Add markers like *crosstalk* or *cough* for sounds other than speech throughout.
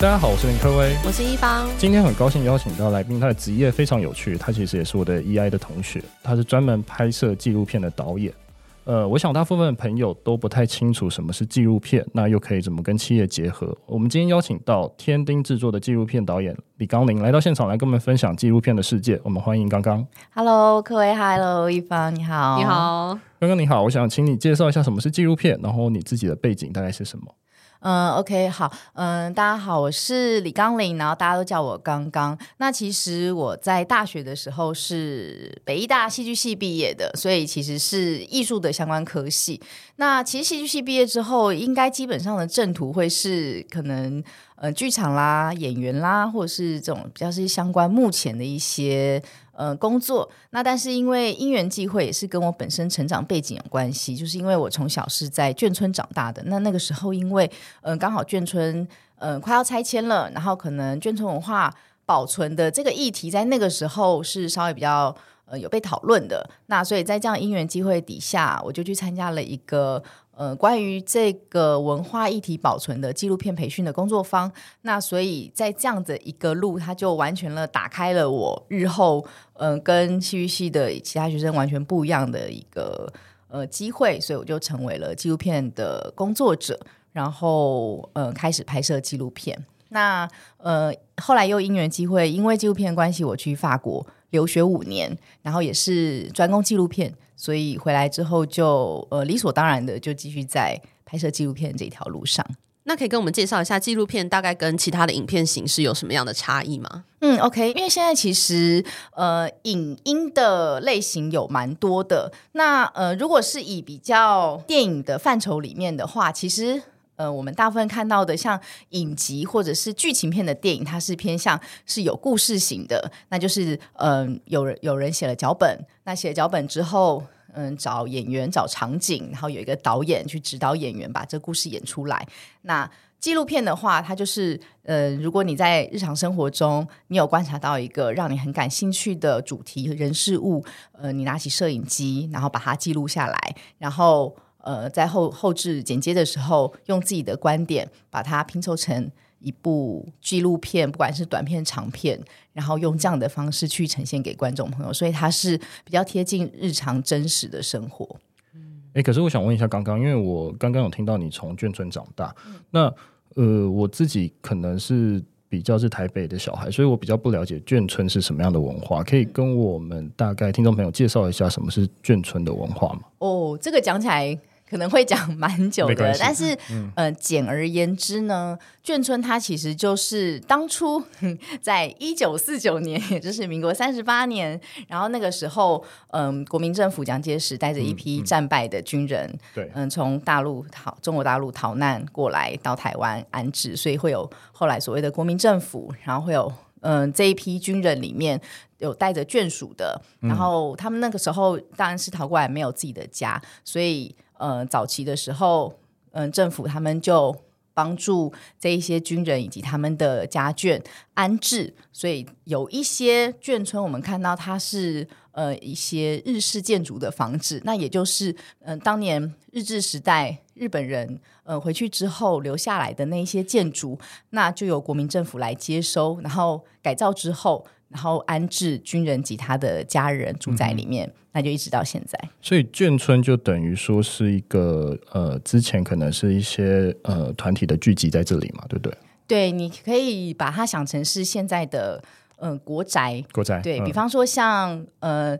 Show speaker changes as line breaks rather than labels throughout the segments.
大家好，我是林科威，
我是一方。
今天很高兴邀请到来宾，他的职业非常有趣，他其实也是我的 EI 的同学，他是专门拍摄纪录片的导演。呃，我想大部分朋友都不太清楚什么是纪录片，那又可以怎么跟企业结合？我们今天邀请到天丁制作的纪录片导演李刚林来到现场，来跟我们分享纪录片的世界。我们欢迎刚刚。
Hello，各位，Hello，一方，你好，
你好，
刚刚你好，我想请你介绍一下什么是纪录片，然后你自己的背景大概是什么？
嗯，OK，好，嗯，大家好，我是李刚林，然后大家都叫我刚刚。那其实我在大学的时候是北艺大戏剧系毕业的，所以其实是艺术的相关科系。那其实戏剧系毕业之后，应该基本上的正途会是可能呃剧场啦、演员啦，或者是这种比较是相关目前的一些。呃，工作那但是因为因缘际会，也是跟我本身成长背景有关系，就是因为我从小是在眷村长大的。那那个时候，因为嗯、刚好眷村嗯、快要拆迁了，然后可能眷村文化保存的这个议题，在那个时候是稍微比较呃有被讨论的。那所以在这样因缘际会底下，我就去参加了一个。呃，关于这个文化议题保存的纪录片培训的工作坊，那所以在这样的一个路，它就完全了打开了我日后嗯、跟戏剧系的其他学生完全不一样的一个呃机会，所以我就成为了纪录片的工作者，然后呃开始拍摄纪录片。那呃后来又因缘机会，因为纪录片关系，我去法国留学五年，然后也是专攻纪录片。所以回来之后就呃理所当然的就继续在拍摄纪录片这条路上。
那可以跟我们介绍一下纪录片大概跟其他的影片形式有什么样的差异吗？
嗯，OK，因为现在其实呃影音的类型有蛮多的。那呃如果是以比较电影的范畴里面的话，其实。呃，我们大部分看到的像影集或者是剧情片的电影，它是偏向是有故事型的，那就是嗯、呃，有人有人写了脚本，那写了脚本之后，嗯，找演员找场景，然后有一个导演去指导演员把这故事演出来。那纪录片的话，它就是呃，如果你在日常生活中你有观察到一个让你很感兴趣的主题人事物，呃，你拿起摄影机，然后把它记录下来，然后。呃，在后后置剪接的时候，用自己的观点把它拼凑成一部纪录片，不管是短片、长片，然后用这样的方式去呈现给观众朋友，所以它是比较贴近日常真实的生活。
哎、欸，可是我想问一下，刚刚因为我刚刚有听到你从眷村长大，嗯、那呃，我自己可能是比较是台北的小孩，所以我比较不了解眷村是什么样的文化，可以跟我们大概听众朋友介绍一下什么是眷村的文化吗？
哦，这个讲起来。可能会讲蛮久的，但是，嗯、呃，简而言之呢，眷村它其实就是当初 *laughs* 在一九四九年，也就是民国三十八年，然后那个时候，嗯、呃，国民政府蒋介石带着一批战败的军人，对、嗯，从大陆逃中国大陆逃难过来到台湾安置，所以会有后来所谓的国民政府，然后会有，嗯、呃，这一批军人里面有带着眷属的，然后他们那个时候当然是逃过来，没有自己的家，所以。呃，早期的时候，嗯、政府他们就帮助这一些军人以及他们的家眷安置，所以有一些眷村，我们看到它是呃一些日式建筑的房子，那也就是嗯、当年日治时代日本人呃回去之后留下来的那一些建筑，那就由国民政府来接收，然后改造之后。然后安置军人及他的家人住在里面，嗯、那就一直到现在。
所以眷村就等于说是一个呃，之前可能是一些呃团体的聚集在这里嘛，对不对？
对，你可以把它想成是现在的嗯、呃、国宅。
国宅。
对、嗯、比方说像呃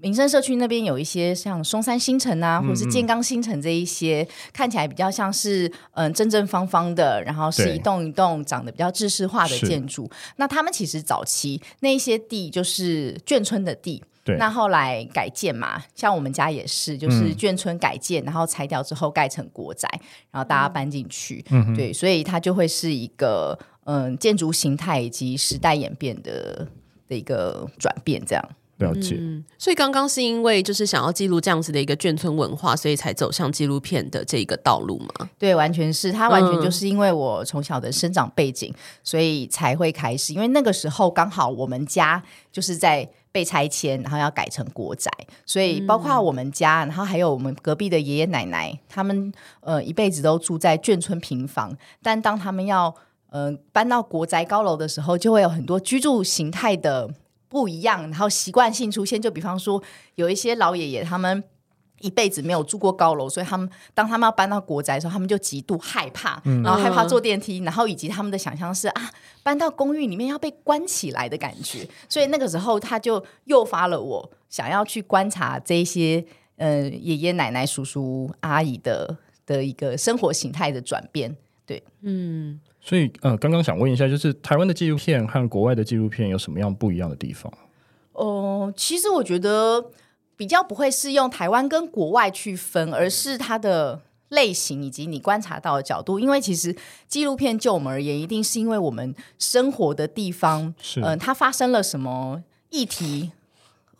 民生社区那边有一些像松山新城啊，或者是建冈新城这一些，嗯嗯看起来比较像是嗯、呃、正正方方的，然后是一栋一栋长得比较制式化的建筑。那他们其实早期那一些地就是眷村的地，那后来改建嘛，像我们家也是，就是眷村改建，嗯、然后拆掉之后盖成国宅，然后大家搬进去。嗯，对，所以它就会是一个嗯、呃、建筑形态以及时代演变的的一个转变，这样。
了解，
嗯，所以刚刚是因为就是想要记录这样子的一个眷村文化，所以才走向纪录片的这一个道路嘛？
对，完全是，他完全就是因为我从小的生长背景，嗯，所以才会开始。因为那个时候刚好我们家就是在被拆迁，然后要改成国宅，所以包括我们家，然后还有我们隔壁的爷爷奶奶，他们呃一辈子都住在眷村平房，但当他们要呃搬到国宅高楼的时候，就会有很多居住形态的。不一样，然后习惯性出现，就比方说有一些老爷爷，他们一辈子没有住过高楼，所以他们当他们要搬到国宅的时候，他们就极度害怕，嗯、然后害怕坐电梯，然后以及他们的想象是啊，搬到公寓里面要被关起来的感觉，所以那个时候他就诱发了我想要去观察这一些呃爷爷奶奶、叔叔阿姨的的一个生活形态的转变，对，嗯。
所以，呃，刚刚想问一下，就是台湾的纪录片和国外的纪录片有什么样不一样的地方？
哦、呃，其实我觉得比较不会是用台湾跟国外去分，而是它的类型以及你观察到的角度。因为其实纪录片就我们而言，一定是因为我们生活的地方，嗯、呃，它发生了什么议题，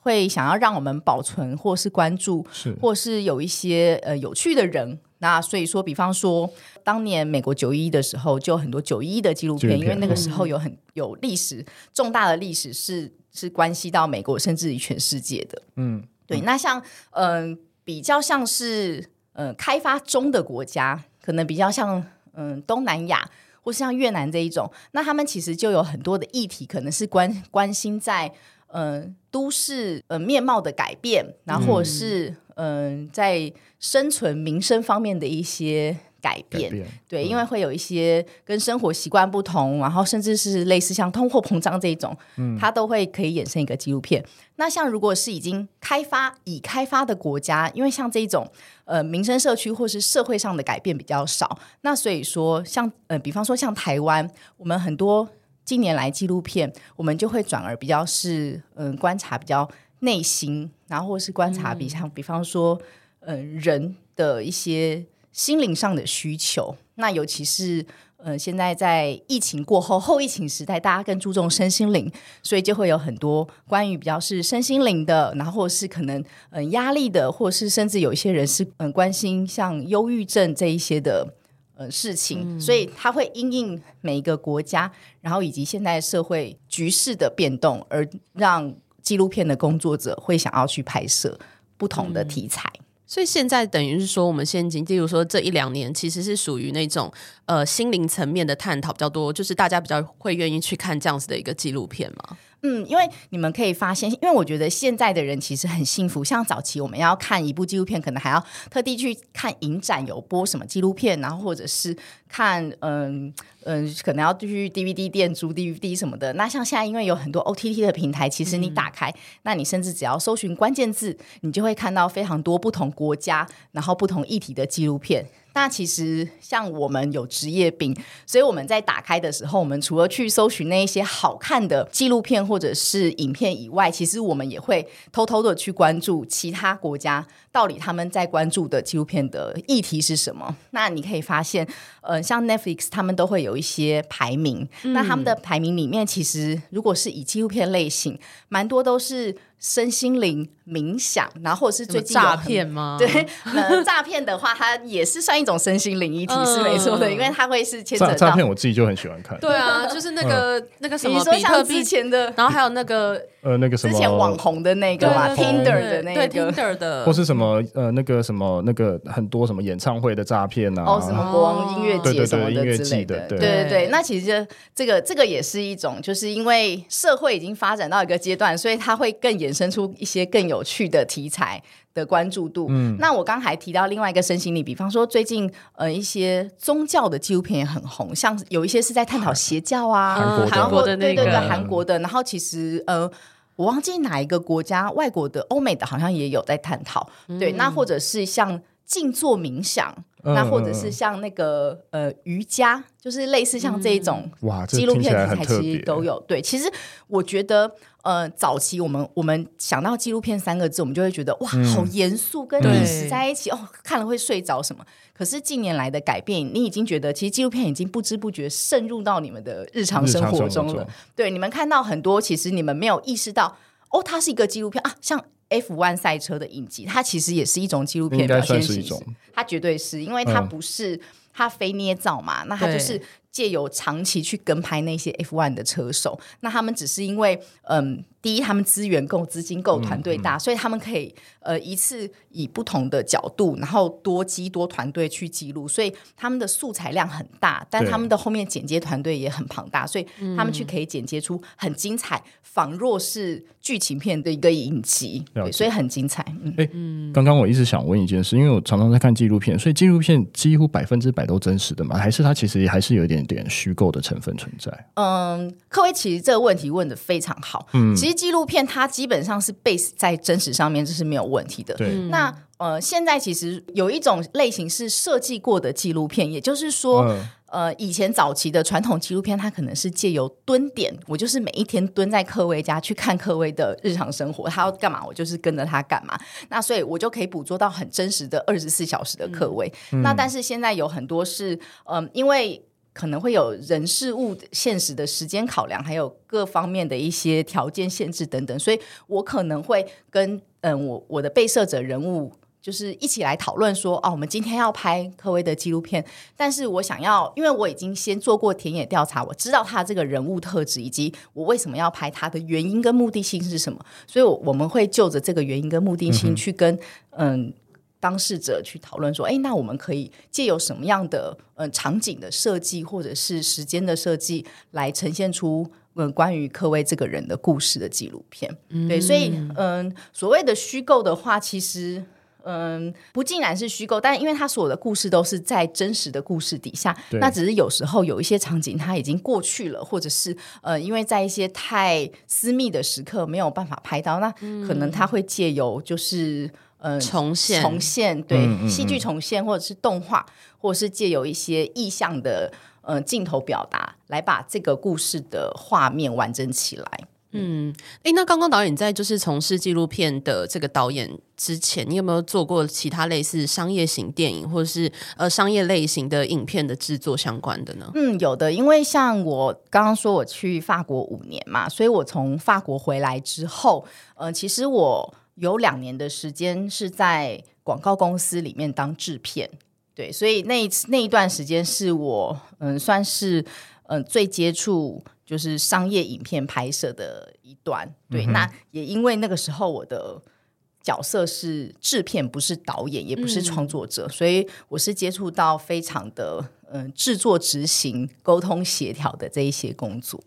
会想要让我们保存，或是关注，是，或是有一些呃有趣的人。那所以说，比方说，当年美国九一一的时候，就很多九一一的纪录片，因为那个时候有很有历史重大的历史是是关系到美国，甚至于全世界的。嗯，对。那像嗯、呃，比较像是嗯、呃、开发中的国家，可能比较像嗯、呃、东南亚或是像越南这一种，那他们其实就有很多的议题，可能是关关心在嗯、呃、都市呃面貌的改变，然后或者是。嗯嗯，在生存民生方面的一些改变，改变对、嗯，因为会有一些跟生活习惯不同，然后甚至是类似像通货膨胀这一种，嗯，它都会可以衍生一个纪录片。那像如果是已经开发、已开发的国家，因为像这种呃民生社区或是社会上的改变比较少，那所以说像呃，比方说像台湾，我们很多近年来纪录片，我们就会转而比较是嗯、观察比较。内心，然后或是观察，比像比方说，嗯、人的一些心灵上的需求。那尤其是，呃，现在在疫情过后，后疫情时代，大家更注重身心灵，所以就会有很多关于比较是身心灵的，然后或是可能嗯、压力的，或是甚至有一些人是嗯、关心像忧郁症这一些的呃事情，嗯、所以它会因应每一个国家，然后以及现在社会局势的变动而让。纪录片的工作者会想要去拍摄不同的题材，嗯、
所以现在等于是说，我们现今，例如说这一两年，其实是属于那种呃心灵层面的探讨比较多，就是大家比较会愿意去看这样子的一个纪录片嘛。
嗯，因为你们可以发现，因为我觉得现在的人其实很幸福。像早期我们要看一部纪录片，可能还要特地去看影展有播什么纪录片，然后或者是看嗯嗯，可能要去 DVD 店租 DVD 什么的。那像现在，因为有很多 OTT 的平台，其实你打开，嗯、那你甚至只要搜寻关键字，你就会看到非常多不同国家，然后不同议题的纪录片。那其实像我们有职业病，所以我们在打开的时候，我们除了去搜寻那一些好看的纪录片或者是影片以外，其实我们也会偷偷的去关注其他国家到底他们在关注的纪录片的议题是什么。那你可以发现，呃，像 Netflix 他们都会有一些排名，嗯，那他们的排名里面，其实如果是以纪录片类型，蛮多都是。身心灵冥想，然后或者是最近
诈骗吗？
对，呃，诈骗的话，它也是算一种身心灵议题，是没错的，嗯，因为它会是牵扯到
诈骗。我自己就很喜欢看。
对啊，就是那个、嗯、那个什么，你说像
之前的，
然后还有那个
呃那个什么
之前网红的那个嘛，Tinder 的那个。
对 Tinder 的，
或是什么呃那个什么那个很多什么演唱会的诈骗啊，
哦，什么国王音乐节什么的
音乐
之类的，
对。
对对对。那其实这个这个也是一种，就是因为社会已经发展到一个阶段，所以它会更衍生出。一些更有趣的题材的关注度。嗯，那我刚还提到另外一个身心理，比方说最近呃一些宗教的纪录片也很红，像有一些是在探讨邪教啊，
韩国的，
韩国的那个韩国的。然后其实呃，我忘记哪一个国家，外国的、欧美的，好像也有在探讨。嗯、对，那或者是像静坐冥想。那或者是像那个呃瑜伽，就是类似像这一种哇纪录片题材，其实都有。对，其实我觉得呃早期我们我们想到纪录片三个字，我们就会觉得哇好严肃，跟历史在一起哦，看了会睡着什么。可是近年来的改变，你已经觉得其实纪录片已经不知不觉渗入到你们的日常生活中了。对，你们看到很多，其实你们没有意识到哦，它是一个纪录片啊，像。F1 赛车的影集，它其实也是一种纪录片表现形式，它绝对是因为它不是、嗯、它非捏造嘛，那它就是借由长期去跟拍那些 F1 的车手，那他们只是因为嗯。第一，他们资源够，资金够，团队大，嗯嗯、所以他们可以呃一次以不同的角度，然后多机多团队去记录，所以他们的素材量很大，但他们的后面剪接团队也很庞大，所以他们去可以剪接出很精彩，仿若是剧情片的一个影集，对，所以很精彩。嗯，
哎，刚刚我一直想问一件事，因为我常常在看纪录片，所以纪录片几乎百分之百都真实的嘛？还是它其实还是有一点点虚构的成分存在？
嗯，科威其实这个问题问的非常好，嗯，其实。纪录片它基本上是 base 在真实上面，这是没有问题的。
对，
那呃，现在其实有一种类型是设计过的纪录片，也就是说，嗯、呃，以前早期的传统纪录片，它可能是借由蹲点，我就是每一天蹲在科威家去看科威的日常生活，他要干嘛，我就是跟着他干嘛。那所以我就可以捕捉到很真实的二十四小时的科威。嗯、那但是现在有很多是，嗯、呃，因为。可能会有人事物现实的时间考量，还有各方面的一些条件限制等等，所以我可能会跟嗯我我的被摄者人物就是一起来讨论说，哦，我们今天要拍科威的纪录片，但是我想要，因为我已经先做过田野调查，我知道他这个人物特质以及我为什么要拍他的原因跟目的性是什么，所以我们会就着这个原因跟目的性去跟嗯。嗯当事者去讨论说：“哎，那我们可以借由什么样的嗯、呃、场景的设计，或者是时间的设计，来呈现出嗯、呃、关于科威这个人的故事的纪录片。嗯、对，所以嗯、呃，所谓的虚构的话，其实嗯、呃、不尽然是虚构，但因为他所有的故事都是在真实的故事底下，那只是有时候有一些场景它已经过去了，或者是呃因为在一些太私密的时刻没有办法拍到，那可能他会借由就是。”嗯，重现重现，对，嗯嗯嗯戏剧重现，或者是动画，或者是借有一些意象的呃镜头表达，来把这个故事的画面完整起来。
嗯，哎，那刚刚导演在就是从事纪录片的这个导演之前，你有没有做过其他类似商业型电影，或者是呃商业类型的影片的制作相关的呢？
嗯，有的，因为像我刚刚说我去法国五年嘛，所以我从法国回来之后，呃，其实我。有两年的时间是在广告公司里面当制片，对，所以那一次那一段时间是我嗯算是嗯最接触就是商业影片拍摄的一段，对，嗯、那也因为那个时候我的角色是制片，不是导演，也不是创作者，嗯、所以我是接触到非常的嗯制作、执行、沟通、协调的这一些工作。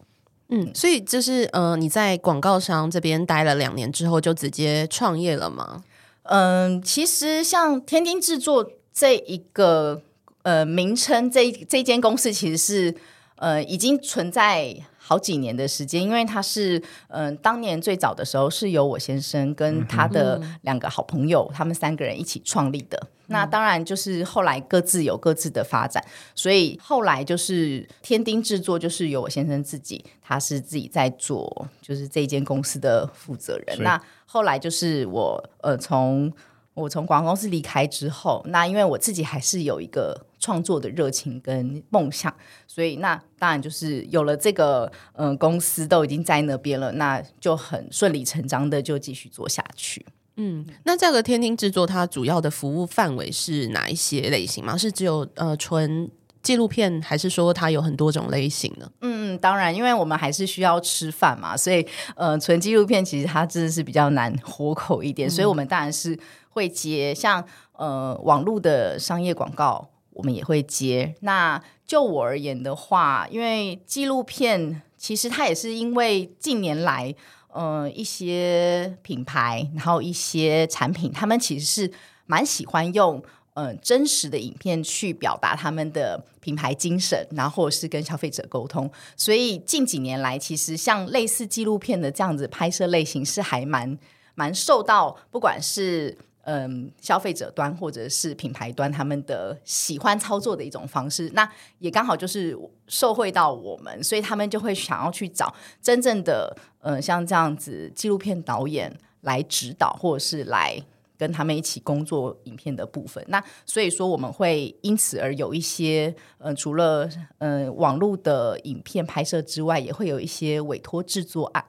嗯，所以就是呃，你在广告商这边待了两年之后，就直接创业了吗？
嗯，其实像天津制作这一个呃名称，这这间公司其实是呃已经存在。好几年的时间，因为他是嗯、呃，当年最早的时候是由我先生跟他的两个好朋友，嗯、他们三个人一起创立的。嗯、那当然就是后来各自有各自的发展，所以后来就是天丁制作，就是由我先生自己，他是自己在做，就是这间公司的负责人。那后来就是我呃从。我从广告公司离开之后，那因为我自己还是有一个创作的热情跟梦想，所以那当然就是有了这个嗯、呃、公司都已经在那边了，那就很顺理成章的就继续做下去。
嗯，那这个天听制作它主要的服务范围是哪一些类型吗？是只有呃纯纪录片，还是说它有很多种类型呢？
嗯，当然，因为我们还是需要吃饭嘛，所以呃纯纪录片其实它真的是比较难活口一点，嗯、所以我们当然是。会接像呃网络的商业广告，我们也会接。那就我而言的话，因为纪录片其实它也是因为近年来呃一些品牌，然后一些产品，他们其实是蛮喜欢用嗯、真实的影片去表达他们的品牌精神，然后或者是跟消费者沟通。所以近几年来，其实像类似纪录片的这样子拍摄类型是还蛮蛮受到不管是。嗯，消费者端或者是品牌端，他们的喜欢操作的一种方式，那也刚好就是受惠到我们，所以他们就会想要去找真正的，嗯，像这样子纪录片导演来指导，或者是来跟他们一起工作影片的部分。那所以说，我们会因此而有一些，嗯，除了嗯网络的影片拍摄之外，也会有一些委托制作案。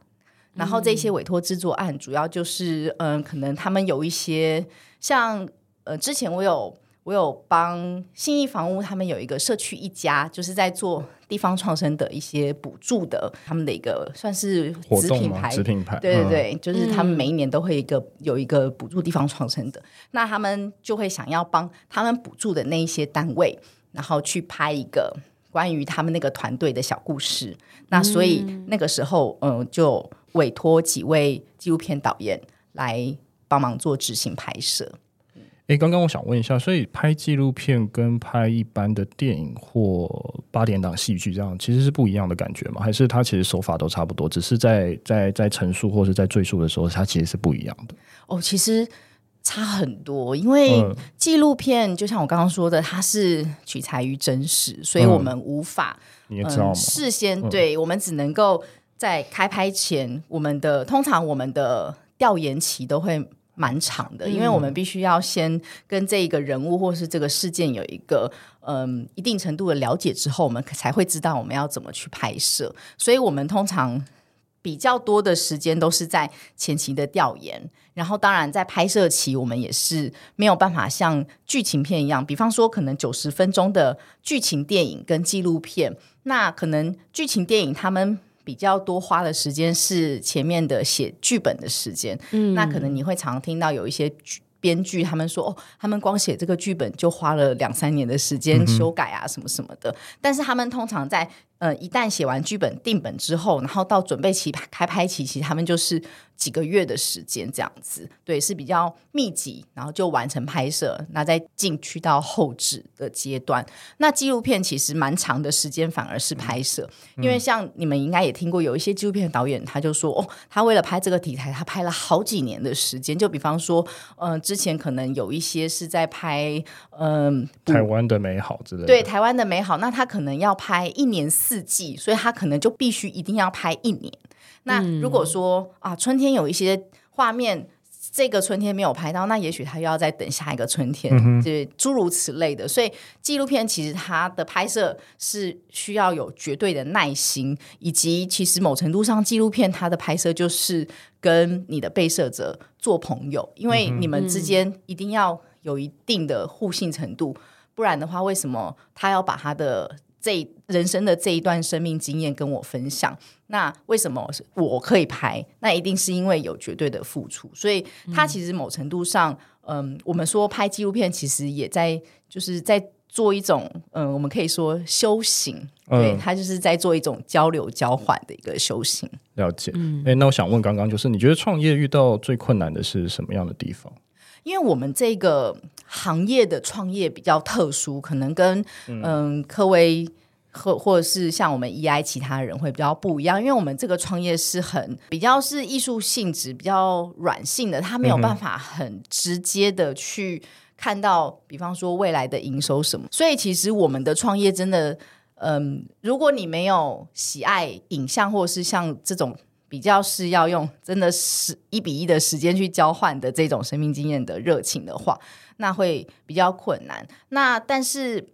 然后这些委托制作案，主要就是嗯、呃，可能他们有一些像呃，之前我有我有帮信义房屋，他们有一个社区一家，就是在做地方创生的一些补助的，他们的一个算是子品牌，
子品牌，
对对对，嗯、就是他们每一年都会一个有一个补助地方创生的，那他们就会想要帮他们补助的那一些单位，然后去拍一个关于他们那个团队的小故事，那所以那个时候嗯、呃、就。委托几位纪录片导演来帮忙做执行拍摄。
哎，刚刚我想问一下，所以拍纪录片跟拍一般的电影或八点档戏剧这样，其实是不一样的感觉吗？还是它其实手法都差不多，只是在在在陈述或是在赘述的时候，它其实是不一样的？
哦，其实差很多，因为纪录片、嗯、就像我刚刚说的，它是取材于真实，所以我们无法、
嗯、你也知道吗？
事先对、嗯、我们只能够。在开拍前，我们的通常我们的调研期都会蛮长的，嗯、因为我们必须要先跟这一个人物或是这个事件有一个嗯一定程度的了解之后，我们才会知道我们要怎么去拍摄。所以，我们通常比较多的时间都是在前期的调研，然后当然在拍摄期，我们也是没有办法像剧情片一样，比方说可能九十分钟的剧情电影跟纪录片，那可能剧情电影他们。比较多花的时间是前面的写剧本的时间，嗯，那可能你会常听到有一些编剧他们说，哦，他们光写这个剧本就花了两三年的时间修改啊，什么什么的，嗯、但是他们通常在。呃，一旦写完剧本定本之后，然后到准备期开拍期，其实他们就是几个月的时间这样子，对，是比较密集，然后就完成拍摄，那再进去到后置的阶段。那纪录片其实蛮长的时间，反而是拍摄，嗯、因为像你们应该也听过，有一些纪录片导演他就说，哦，他为了拍这个题材，他拍了好几年的时间。就比方说，嗯、呃，之前可能有一些是在拍，嗯、呃，
台湾的美好之类的，
对，台湾的美好，那他可能要拍一年。四季，所以他可能就必须一定要拍一年。那如果说啊，春天有一些画面，这个春天没有拍到，那也许他又要再等下一个春天，就诸如此类的。所以纪录片其实它的拍摄是需要有绝对的耐心，以及其实某程度上，纪录片它的拍摄就是跟你的被摄者做朋友，因为你们之间一定要有一定的互信程度，不然的话，为什么他要把他的这人生的这一段生命经验跟我分享，那为什么我可以拍？那一定是因为有绝对的付出，所以他其实某程度上，嗯，嗯，我们说拍纪录片，其实也在就是在做一种，嗯，我们可以说修行，嗯、对，他就是在做一种交流交换的一个修行。
了解，嗯，哎，那我想问，刚刚就是你觉得创业遇到最困难的是什么样的地方？
因为我们这个行业的创业比较特殊，可能跟嗯科威或或者是像我们 EI 其他人会比较不一样。因为我们这个创业是很比较是艺术性质、比较软性的，它没有办法很直接的去看到，比方说未来的营收什么。所以其实我们的创业真的，嗯，如果你没有喜爱影像，或者是像这种。比较是要用真的是一比一的时间去交换的这种生命经验的热情的话，那会比较困难。那但是，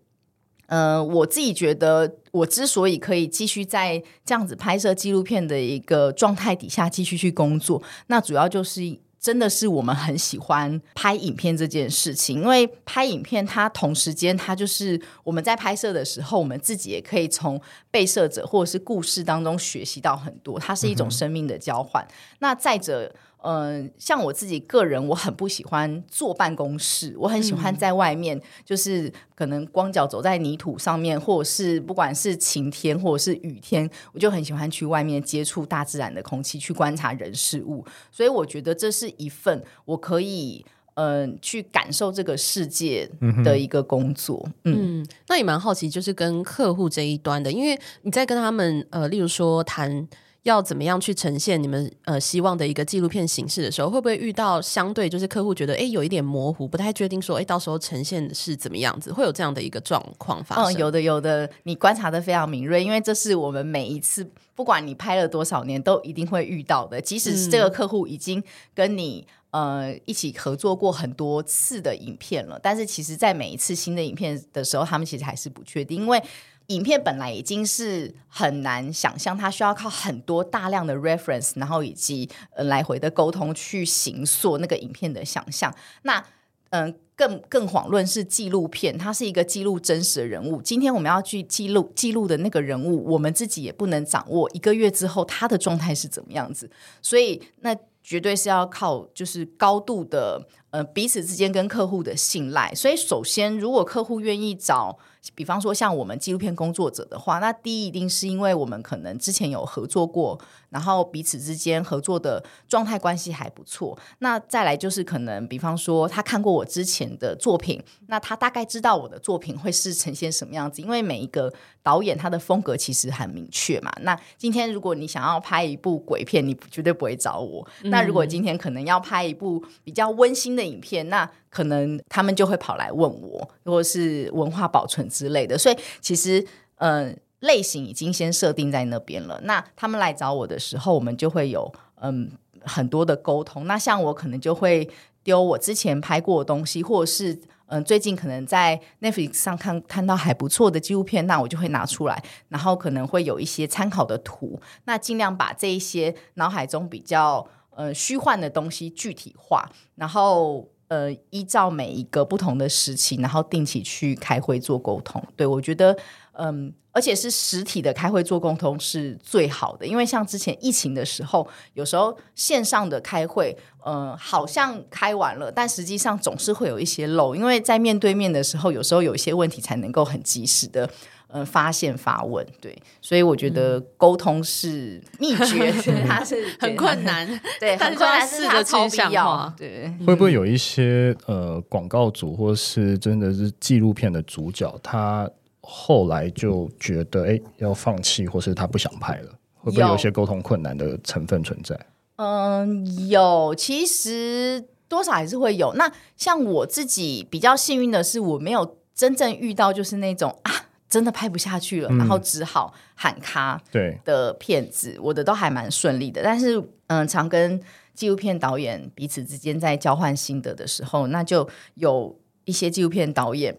呃，我自己觉得，我之所以可以继续在这样子拍摄纪录片的一个状态底下继续去工作，那主要就是。真的是我们很喜欢拍影片这件事情，因为拍影片，它同时间它就是我们在拍摄的时候，我们自己也可以从被摄者或者是故事当中学习到很多，它是一种生命的交换。嗯、那再者。嗯、呃，像我自己个人，我很不喜欢坐办公室，我很喜欢在外面，嗯、就是可能光脚走在泥土上面，或者是不管是晴天或者是雨天，我就很喜欢去外面接触大自然的空气，去观察人事物。所以我觉得这是一份我可以。嗯、呃，去感受这个世界的一个工作。嗯，
嗯，那也蛮好奇，就是跟客户这一端的，因为你在跟他们呃，例如说谈。要怎么样去呈现你们呃希望的一个纪录片形式的时候，会不会遇到相对就是客户觉得哎有一点模糊，不太确定说哎到时候呈现是怎么样子，会有这样的一个状况发生？
嗯，有的有的，你观察的非常敏锐，因为这是我们每一次不管你拍了多少年都一定会遇到的，即使是这个客户已经跟你呃一起合作过很多次的影片了，但是其实在每一次新的影片的时候，他们其实还是不确定，因为。影片本来已经是很难想象，它需要靠很多大量的 reference，然后以及呃来回的沟通去形塑那个影片的想象。那嗯、更更遑论是纪录片，它是一个记录真实的人物。今天我们要去记录记录的那个人物，我们自己也不能掌握一个月之后他的状态是怎么样子，所以那绝对是要靠就是高度的呃彼此之间跟客户的信赖。所以首先，如果客户愿意找。比方说，像我们纪录片工作者的话，那第一一定是因为我们可能之前有合作过，然后彼此之间合作的状态关系还不错。那再来就是可能，比方说他看过我之前的作品，那他大概知道我的作品会是呈现什么样子。因为每一个导演他的风格其实很明确嘛。那今天如果你想要拍一部鬼片，你绝对不会找我。嗯。那如果今天可能要拍一部比较温馨的影片，那可能他们就会跑来问我，或者是文化保存之类的，所以其实嗯、类型已经先设定在那边了。那他们来找我的时候，我们就会有嗯很多的沟通。那像我可能就会丢我之前拍过的东西，或者是嗯、最近可能在 Netflix 上看看到还不错的纪录片，那我就会拿出来，然后可能会有一些参考的图，那尽量把这一些脑海中比较呃虚幻的东西具体化，然后。呃，依照每一个不同的时期，然后定期去开会做沟通。对，我觉得，嗯，而且是实体的开会做沟通是最好的，因为像之前疫情的时候，有时候线上的开会，嗯，好像开完了，但实际上总是会有一些漏，因为在面对面的时候，有时候有一些问题才能够很及时的。嗯，发现发问，对，所以我觉得沟通是秘诀，*laughs* 嗯、它是
很困难，*laughs*
对，很困难，是它超必要，对。
会不会有一些呃广告主，或是真的是纪录片的主角，他后来就觉得哎要放弃，或是他不想拍了？会不会有一些沟通困难的成分存在？
嗯，有，其实多少还是会有。那像我自己比较幸运的是，我没有真正遇到就是那种啊。真的拍不下去了，嗯、然后只好喊卡。对的片子，我的都还蛮顺利的。但是，嗯，常跟纪录片导演彼此之间在交换心得的时候，那就有一些纪录片导演，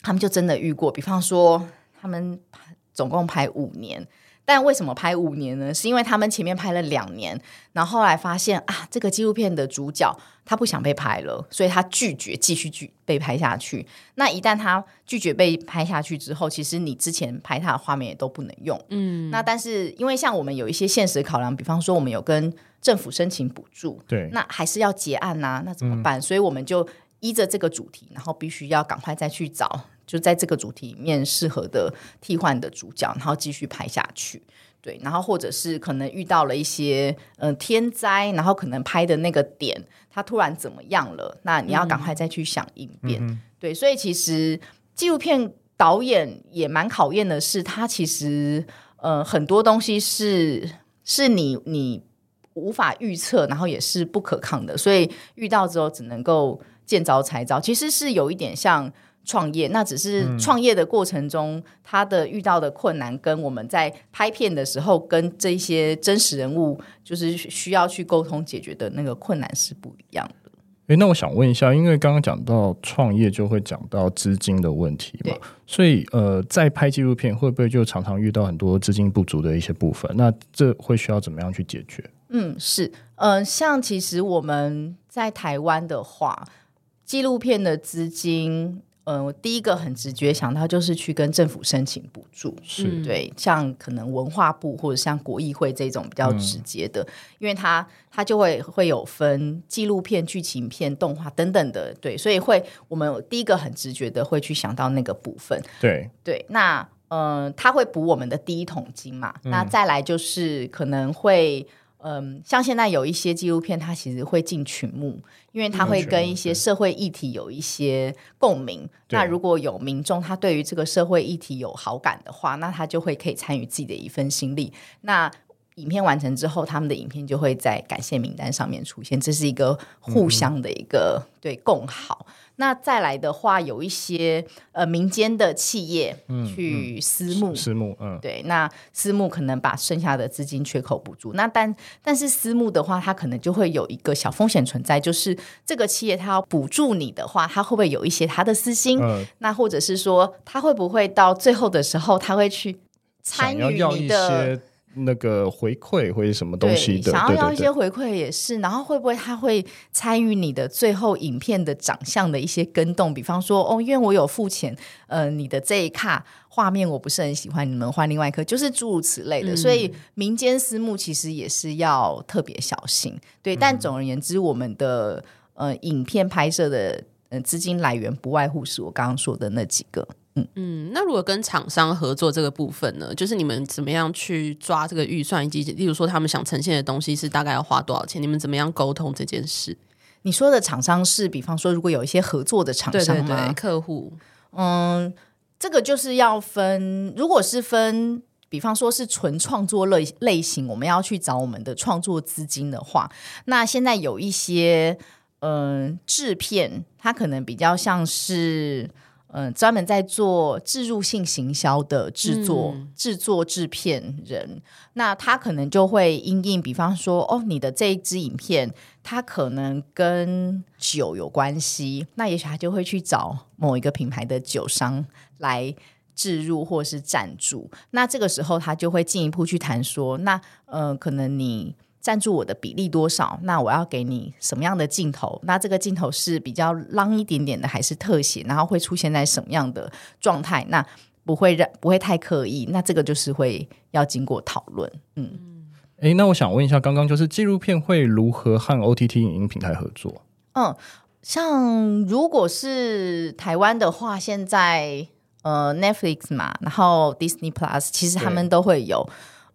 他们就真的遇过。比方说，他们总共拍五年。但为什么拍五年呢？是因为他们前面拍了两年，然后后来发现啊，这个纪录片的主角他不想被拍了，所以他拒绝继续拒被拍下去。那一旦他拒绝被拍下去之后，其实你之前拍他的画面也都不能用。嗯，那但是因为像我们有一些现实考量，比方说我们有跟政府申请补助，对，那还是要结案呐、啊，那怎么办？嗯、所以我们就依着这个主题，然后必须要赶快再去找。就在这个主题里面适合的替换的主角，然后继续拍下去。对，然后或者是可能遇到了一些嗯、呃、天灾，然后可能拍的那个点它突然怎么样了，那你要赶快再去想应变。嗯、对，所以其实纪录片导演也蛮考验的是，他其实呃很多东西是是你你无法预测，然后也是不可抗的，所以遇到之后只能够见招拆招。其实是有一点像。创业，那只是创业的过程中，嗯、他的遇到的困难跟我们在拍片的时候，跟这些真实人物就是需要去沟通解决的那个困难是不一样的。
诶，那我想问一下，因为刚刚讲到创业，就会讲到资金的问题嘛，所以呃，在拍纪录片会不会就常常遇到很多资金不足的一些部分？那这会需要怎么样去解决？
嗯，是，呃，像其实我们在台湾的话，纪录片的资金。嗯，我第一个很直觉想到就是去跟政府申请补助，是对，像可能文化部或者像国议会这种比较直接的，嗯、因为它它就会会有分纪录片、剧情片、动画等等的，对，所以会我们第一个很直觉的会去想到那个部分，
对。
对，那嗯，他会补我们的第一桶金嘛，嗯、那再来就是可能会嗯，像现在有一些纪录片，它其实会进群目，因为它会跟一些社会议题有一些共鸣。那如果有民众他对于这个社会议题有好感的话，那他就会可以参与自己的一份心力。那影片完成之后，他们的影片就会在感谢名单上面出现，这是一个互相的一个、嗯、对共好。那再来的话，有一些呃民间的企业去私募，
私募，嗯，
对，那私募可能把剩下的资金缺口补助。那但但是私募的话，它可能就会有一个小风险存在，就是这个企业它要补助你的话，它会不会有一些它的私心？嗯、那或者是说，它会不会到最后的时候，它会去参与你的？
那个回馈或者什么东西的，
想要要一些回馈也是，然后会不会他会参与你的最后影片的长相的一些更动？比方说，哦，因为我有付钱，呃，你的这一卡画面我不是很喜欢，你们换另外一颗，就是诸如此类的。嗯、所以民间私募其实也是要特别小心。对，嗯、但总而言之，我们的呃影片拍摄的呃资金来源不外乎是我刚刚说的那几个。
嗯，那如果跟厂商合作这个部分呢，就是你们怎么样去抓这个预算，以及例如说他们想呈现的东西是大概要花多少钱？你们怎么样沟通这件事？
你说的厂商是，比方说如果有一些合作的厂商吗？
对对对，客户。
嗯，这个就是要分，如果是分，比方说是纯创作类类型，我们要去找我们的创作资金的话，那现在有一些嗯制片，它可能比较像是。嗯，专门在做植入性行销的制作、嗯、制作制片人，那他可能就会因应，比方说，哦，你的这一支影片，它可能跟酒有关系，那也许他就会去找某一个品牌的酒商来置入或是赞助。那这个时候，他就会进一步去谈说，那呃，可能你。赞助我的比例多少？那我要给你什么样的镜头？那这个镜头是比较浪一点点的，还是特写？然后会出现在什么样的状态？那不会让不会太刻意？那这个就是会要经过讨论。嗯，
诶，那我想问一下，刚刚就是纪录片会如何和 OTT 影音平台合作？
嗯，像如果是台湾的话，现在呃 Netflix 嘛，然后 Disney Plus，其实他们都会有。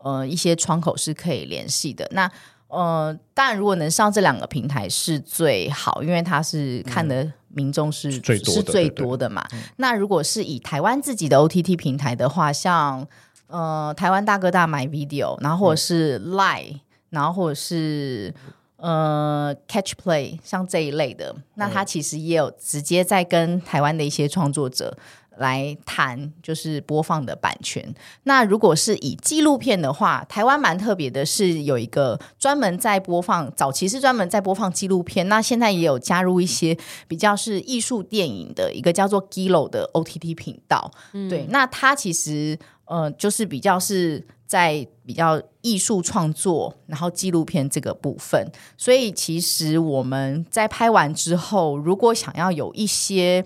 呃，一些窗口是可以联系的。那呃，当然，如果能上这两个平台是最好，因为它是看的民众是、嗯、最多是最多的嘛。那如果是以台湾自己的 OTT 平台的话，像呃台湾大哥大 MyVideo，然后或者是 Line，、嗯、然后或者是呃 Catch Play，像这一类的，那它其实也有直接在跟台湾的一些创作者。来谈就是播放的版权。那如果是以纪录片的话，台湾蛮特别的是有一个专门在播放，早期是专门在播放纪录片，那现在也有加入一些比较是艺术电影的一个叫做 Giloo 的 OTT 频道。嗯、对，那它其实呃就是比较是在比较艺术创作，然后纪录片这个部分。所以其实我们在拍完之后，如果想要有一些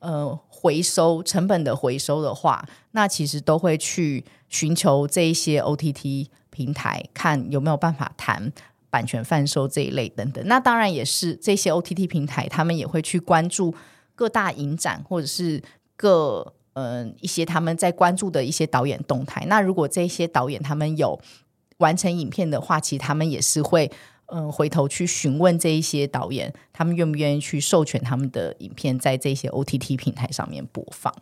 呃。回收成本的回收的话，那其实都会去寻求这一些 OTT 平台，看有没有办法谈版权贩售这一类等等。那当然也是这些 OTT 平台，他们也会去关注各大影展或者是各嗯、一些他们在关注的一些导演动态。那如果这些导演他们有完成影片的话，其实他们也是会。嗯，回头去询问这一些导演，他们愿不愿意去授权他们的影片在这些 OTT 平台上面播放？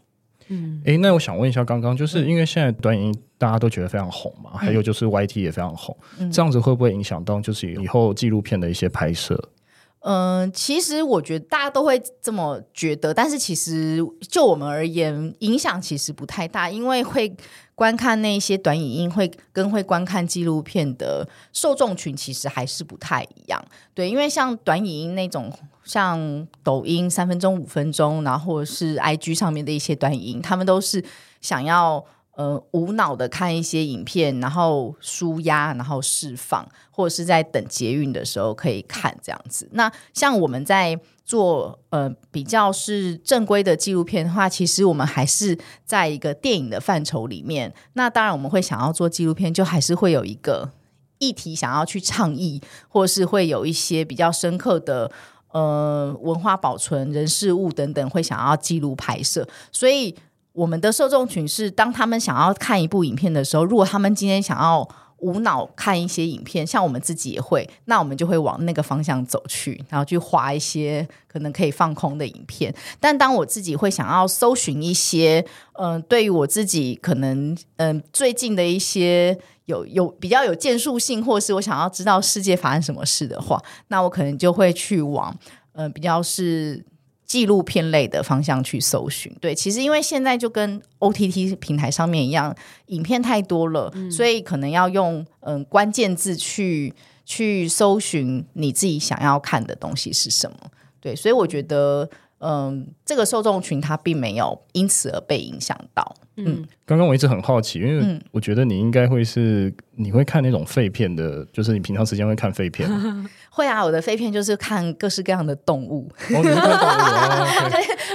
嗯，诶，那我想问一下，刚刚就是因为现在短影大家都觉得非常红嘛，嗯、还有就是 YT 也非常红，嗯、这样子会不会影响到就是以后纪录片的一些拍摄？
嗯，其实我觉得大家都会这么觉得，但是其实就我们而言，影响其实不太大，因为会。观看那些短影音会跟会观看纪录片的受众群其实还是不太一样，对，因为像短影音那种，像抖音三分钟、五分钟，然后或者是 IG 上面的一些短影音，他们都是想要呃无脑的看一些影片，然后舒压，然后释放，或者是在等捷运的时候可以看这样子。那像我们在。做呃比较是正规的纪录片的话，其实我们还是在一个电影的范畴里面。那当然我们会想要做纪录片，就还是会有一个议题想要去倡议，或是会有一些比较深刻的呃文化保存、人事物等等，会想要记录拍摄。所以我们的受众群是，当他们想要看一部影片的时候，如果他们今天想要无脑看一些影片，像我们自己也会，那我们就会往那个方向走去，然后去划一些可能可以放空的影片。但当我自己会想要搜寻一些，嗯、对于我自己可能嗯、最近的一些有有比较有建树性，或是我想要知道世界发生什么事的话，那我可能就会去往嗯、比较是。纪录片类的方向去搜寻，对，其实因为现在就跟 OTT 平台上面一样，影片太多了，嗯、所以可能要用嗯关键字去去搜寻你自己想要看的东西是什么，对，所以我觉得嗯这个受众群它并没有因此而被影响到。嗯，
刚刚我一直很好奇，因为我觉得你应该会是你会看那种废片的，就是你平常时间会看废片。*laughs*
会啊，我的废片就是看各式各样的动物。
哦，你看动物 *laughs* 啊？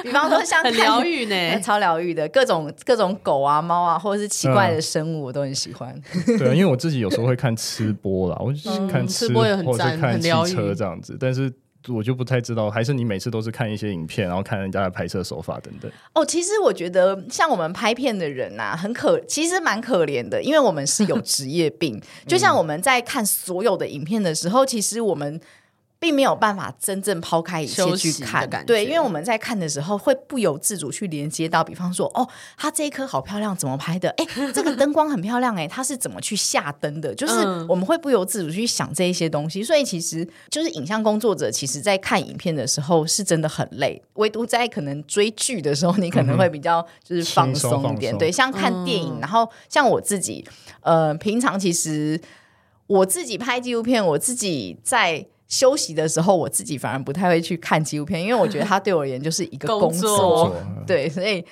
比方说像
很疗愈呢，*laughs*
超疗愈的各种各种狗啊、猫啊，或者是奇怪的生物，我都很喜欢。
对啊，因为我自己有时候会看吃播啦，我就是看吃播也很赞，看汽车这样子，但是。我就不太知道，还是你每次都是看一些影片，然后看人家的拍摄手法等等。
哦，其实我觉得像我们拍片的人呐、啊，很可，其实蛮可怜的，因为我们是有职业病。*laughs* 就像我们在看所有的影片的时候，其实我们。并没有办法真正抛开一切去看，对，因为我们在看的时候会不由自主去连接到，比方说，哦，它这一颗好漂亮，怎么拍的？哎，*laughs* 这个灯光很漂亮，哎，它是怎么去下灯的？就是我们会不由自主去想这一些东西，所以其实就是影像工作者，其实在看影片的时候是真的很累，唯独在可能追剧的时候，你可能会比较就是放松一点，对，像看电影，然后像我自己，呃，平常其实我自己拍纪录片，我自己在。休息的时候，我自己反而不太会去看纪录片，因为我觉得它对我而言就是一个工作。工作对，所以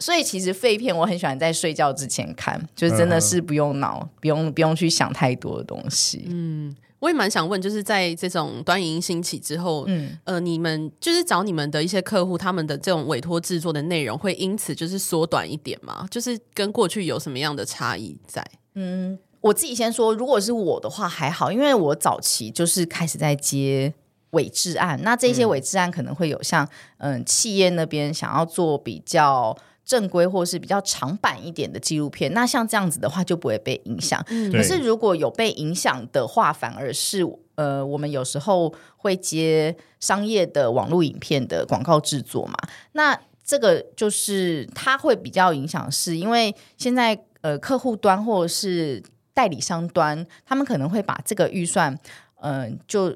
所以其实废片我很喜欢在睡觉之前看，就是真的是不用脑，嗯、不用不用去想太多的东西。
嗯，我也蛮想问，就是在这种端影音兴起之后，嗯呃，你们就是找你们的一些客户，他们的这种委托制作的内容会因此就是缩短一点吗？就是跟过去有什么样的差异在？
嗯。我自己先说，如果是我的话还好，因为我早期就是开始在接伪制案，那这些伪制案可能会有像嗯企业那边想要做比较正规或是比较长版一点的纪录片，那像这样子的话就不会被影响。嗯、可是如果有被影响的话，反而是呃我们有时候会接商业的网络影片的广告制作嘛，那这个就是它会比较影响，是因为现在呃客户端或者是代理商端，他们可能会把这个预算，嗯、呃，就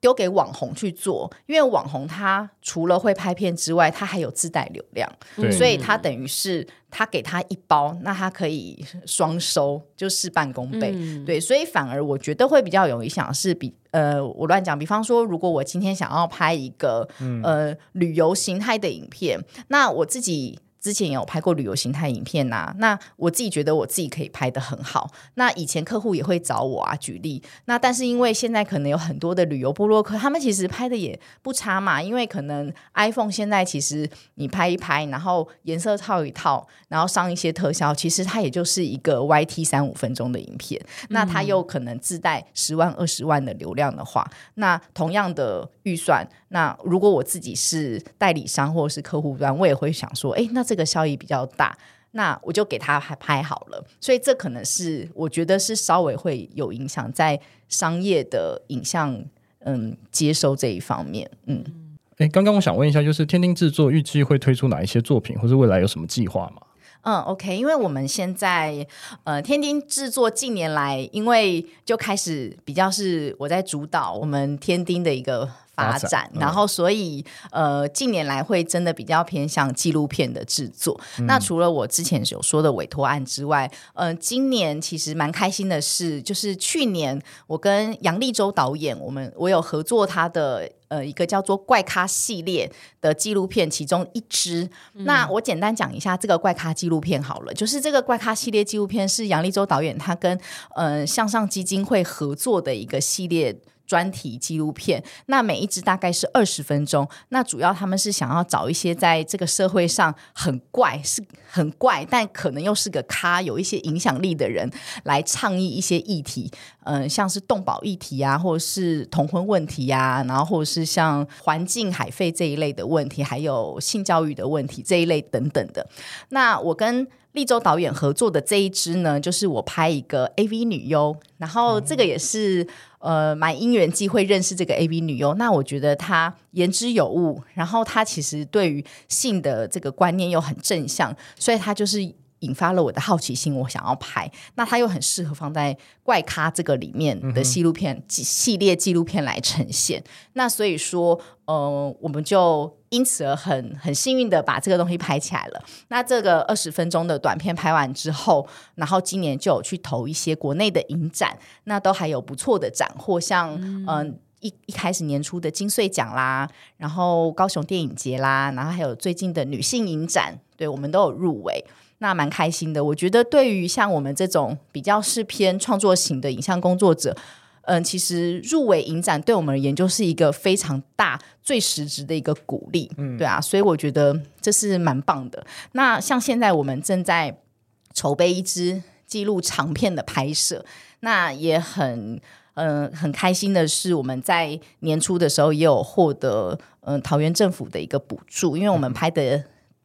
丢给网红去做，因为网红他除了会拍片之外，他还有自带流量，所以他等于是他给他一包，那他可以双收，就事半功倍。嗯、对，所以反而我觉得会比较有影响，是比呃，我乱讲，比方说，如果我今天想要拍一个、嗯、呃旅游形态的影片，那我自己。之前也有拍过旅游形态影片呐、啊，那我自己觉得我自己可以拍得很好。那以前客户也会找我啊，举例。那但是因为现在可能有很多的旅游部落客，他们其实拍的也不差嘛。因为可能 iPhone 现在其实你拍一拍，然后颜色套一套，然后上一些特效，其实它也就是一个 YT 三五分钟的影片。那它又可能自带十万二十万的流量的话，那同样的预算，那如果我自己是代理商或者是客户端，我也会想说，哎，那。这个效益比较大，那我就给他拍拍好了。所以这可能是我觉得是稍微会有影响在商业的影像嗯接收这一方面。嗯，
哎，刚刚我想问一下，就是天丁制作预计会推出哪一些作品，或是未来有什么计划吗？
嗯，OK，因为我们现在呃天丁制作近年来，因为就开始比较是我在主导我们天丁的一个。发展，然后所以呃，近年来会真的比较偏向纪录片的制作。嗯、那除了我之前有说的委托案之外，呃，今年其实蛮开心的是，就是去年我跟杨立洲导演，我们我有合作他的呃一个叫做《怪咖》系列的纪录片，其中一支。嗯、那我简单讲一下这个《怪咖》纪录片好了，就是这个《怪咖》系列纪录片是杨立洲导演他跟呃向上基金会合作的一个系列。专题纪录片，那每一支大概是二十分钟。那主要他们是想要找一些在这个社会上很怪、是很怪，但可能又是个咖，有一些影响力的人来倡议一些议题。嗯、像是动保议题啊，或者是同婚问题啊，然后或者是像环境海费这一类的问题，还有性教育的问题这一类等等的。那我跟立州导演合作的这一支呢，就是我拍一个 AV 女优，然后这个也是、呃蛮因缘际会认识这个 A B 女优。那我觉得她言之有物，然后她其实对于性的这个观念又很正向，所以她就是。引发了我的好奇心，我想要拍。那它又很适合放在怪咖这个里面的纪录片、嗯、系列纪录片来呈现。那所以说，呃，我们就因此而很很幸运的把这个东西拍起来了。那这个二十分钟的短片拍完之后，然后今年就有去投一些国内的影展，那都还有不错的斩获，像嗯、呃、一一开始年初的金穗奖啦，然后高雄电影节啦，然后还有最近的女性影展，对我们都有入围。那蛮开心的，我觉得对于像我们这种比较是偏创作型的影像工作者，嗯，其实入围影展对我们而言就是一个非常大、最实质的一个鼓励，嗯，对啊，所以我觉得这是蛮棒的。那像现在我们正在筹备一支纪录长片的拍摄，那也很嗯很开心的是，我们在年初的时候也有获得嗯桃园政府的一个补助，因为我们拍的。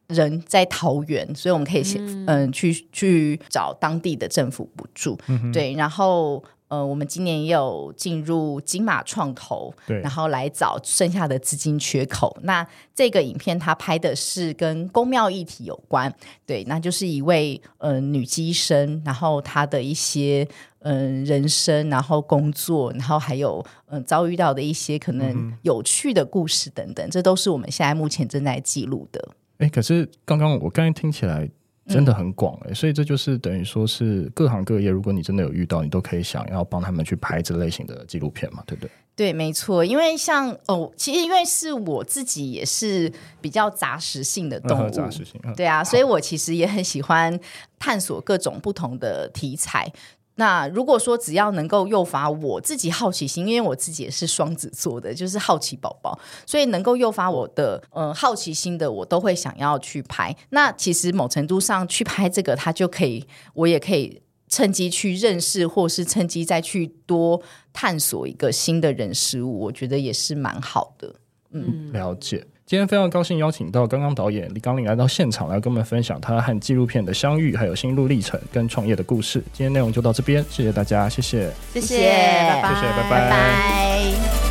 人在桃园，所以我们可以先嗯、呃、去去找当地的政府补助，嗯、对，然后呃我们今年也有进入金马创投，对，然后来找剩下的资金缺口。那这个影片它拍的是跟公庙议题有关，对，那就是一位呃女医生，然后她的一些嗯、呃、人生，然后工作，然后还有嗯、呃、遭遇到的一些可能有趣的故事等等，嗯、这都是我们现在目前正在记录的。
哎，可是刚刚我刚才听起来真的很广哎，嗯、所以这就是等于说是各行各业，如果你真的有遇到，你都可以想要帮他们去拍这类型的纪录片嘛，对不对？
对，没错，因为像哦，其实因为是我自己也是比较杂食性的动物，
杂食性，
对啊，所以我其实也很喜欢探索各种不同的题材。那如果说只要能够诱发我自己好奇心，因为我自己也是双子座的，就是好奇宝宝，所以能够诱发我的嗯、呃、好奇心的，我都会想要去拍。那其实某程度上去拍这个，它就可以，我也可以趁机去认识，或是趁机再去多探索一个新的人事物，我觉得也是蛮好的。嗯，
了解。今天非常高兴邀请到刚刚导演李刚林来到现场，来跟我们分享他和纪录片的相遇，还有心路历程跟创业的故事。今天内容就到这边，谢谢大家，
谢谢，谢谢，
谢谢，拜拜。拜拜。